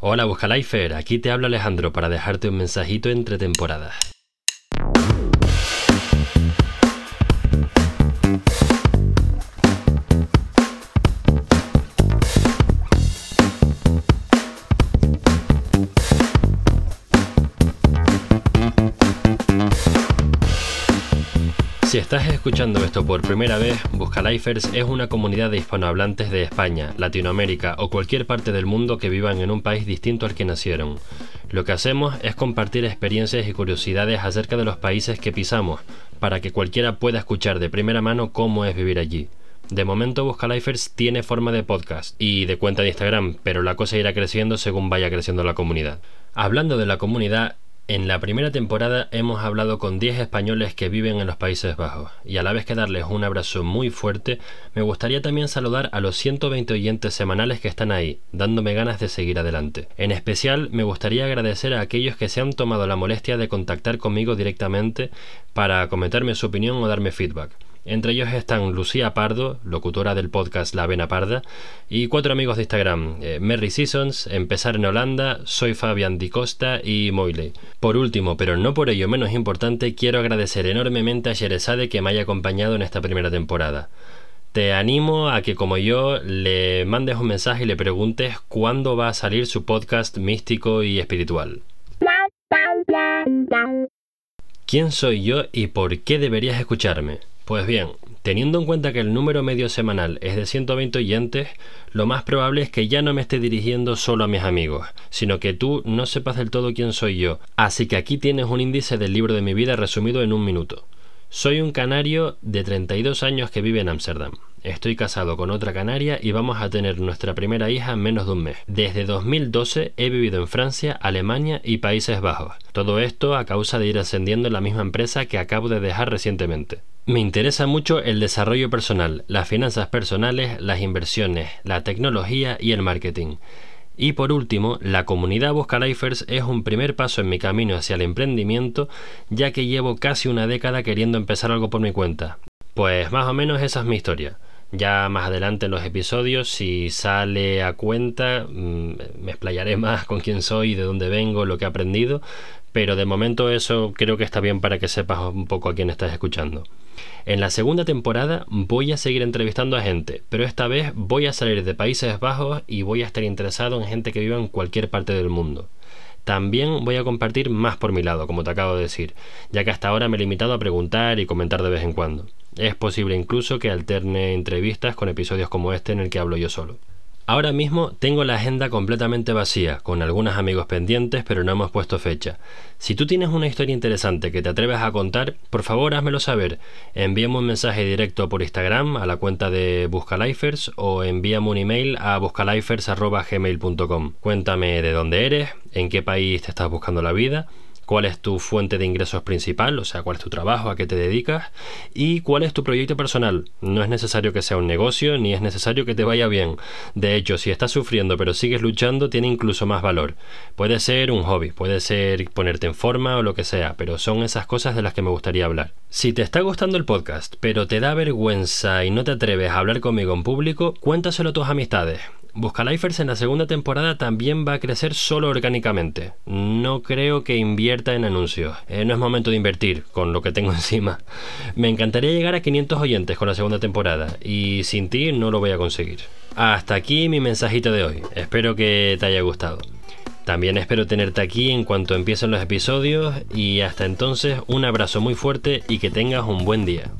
Hola Buscalifer, aquí te habla Alejandro para dejarte un mensajito entre temporadas. Si estás escuchando esto por primera vez, Buscalifers es una comunidad de hispanohablantes de España, Latinoamérica o cualquier parte del mundo que vivan en un país distinto al que nacieron. Lo que hacemos es compartir experiencias y curiosidades acerca de los países que pisamos, para que cualquiera pueda escuchar de primera mano cómo es vivir allí. De momento Buscalifers tiene forma de podcast y de cuenta de Instagram, pero la cosa irá creciendo según vaya creciendo la comunidad. Hablando de la comunidad, en la primera temporada hemos hablado con 10 españoles que viven en los Países Bajos y a la vez que darles un abrazo muy fuerte, me gustaría también saludar a los 120 oyentes semanales que están ahí, dándome ganas de seguir adelante. En especial me gustaría agradecer a aquellos que se han tomado la molestia de contactar conmigo directamente para comentarme su opinión o darme feedback. Entre ellos están Lucía Pardo, locutora del podcast La Vena Parda, y cuatro amigos de Instagram, eh, Merry Seasons, Empezar en Holanda, Soy Fabián Di Costa y Moile. Por último, pero no por ello menos importante, quiero agradecer enormemente a Sherezade que me haya acompañado en esta primera temporada. Te animo a que como yo le mandes un mensaje y le preguntes cuándo va a salir su podcast místico y espiritual. ¿Quién soy yo y por qué deberías escucharme? Pues bien, teniendo en cuenta que el número medio semanal es de 120 oyentes, lo más probable es que ya no me esté dirigiendo solo a mis amigos, sino que tú no sepas del todo quién soy yo. Así que aquí tienes un índice del libro de mi vida resumido en un minuto. Soy un canario de 32 años que vive en Ámsterdam. Estoy casado con otra canaria y vamos a tener nuestra primera hija en menos de un mes. Desde 2012 he vivido en Francia, Alemania y Países Bajos. Todo esto a causa de ir ascendiendo en la misma empresa que acabo de dejar recientemente. Me interesa mucho el desarrollo personal, las finanzas personales, las inversiones, la tecnología y el marketing. Y por último, la comunidad Buscalifers es un primer paso en mi camino hacia el emprendimiento, ya que llevo casi una década queriendo empezar algo por mi cuenta. Pues más o menos esa es mi historia. Ya más adelante en los episodios, si sale a cuenta, mm, me explayaré más con quién soy, de dónde vengo, lo que he aprendido, pero de momento eso creo que está bien para que sepas un poco a quién estás escuchando. En la segunda temporada voy a seguir entrevistando a gente, pero esta vez voy a salir de Países Bajos y voy a estar interesado en gente que viva en cualquier parte del mundo. También voy a compartir más por mi lado, como te acabo de decir, ya que hasta ahora me he limitado a preguntar y comentar de vez en cuando. Es posible incluso que alterne entrevistas con episodios como este en el que hablo yo solo. Ahora mismo tengo la agenda completamente vacía, con algunos amigos pendientes, pero no hemos puesto fecha. Si tú tienes una historia interesante que te atreves a contar, por favor házmelo saber. Envíame un mensaje directo por Instagram a la cuenta de Buscalifers o envíame un email a buscalifers.gmail.com. Cuéntame de dónde eres, en qué país te estás buscando la vida cuál es tu fuente de ingresos principal, o sea, cuál es tu trabajo, a qué te dedicas y cuál es tu proyecto personal. No es necesario que sea un negocio ni es necesario que te vaya bien. De hecho, si estás sufriendo pero sigues luchando, tiene incluso más valor. Puede ser un hobby, puede ser ponerte en forma o lo que sea, pero son esas cosas de las que me gustaría hablar. Si te está gustando el podcast, pero te da vergüenza y no te atreves a hablar conmigo en público, cuéntaselo a tus amistades. Buscalifers en la segunda temporada también va a crecer solo orgánicamente. No creo que invierta en anuncios. Eh, no es momento de invertir con lo que tengo encima. Me encantaría llegar a 500 oyentes con la segunda temporada y sin ti no lo voy a conseguir. Hasta aquí mi mensajito de hoy. Espero que te haya gustado. También espero tenerte aquí en cuanto empiecen los episodios y hasta entonces un abrazo muy fuerte y que tengas un buen día.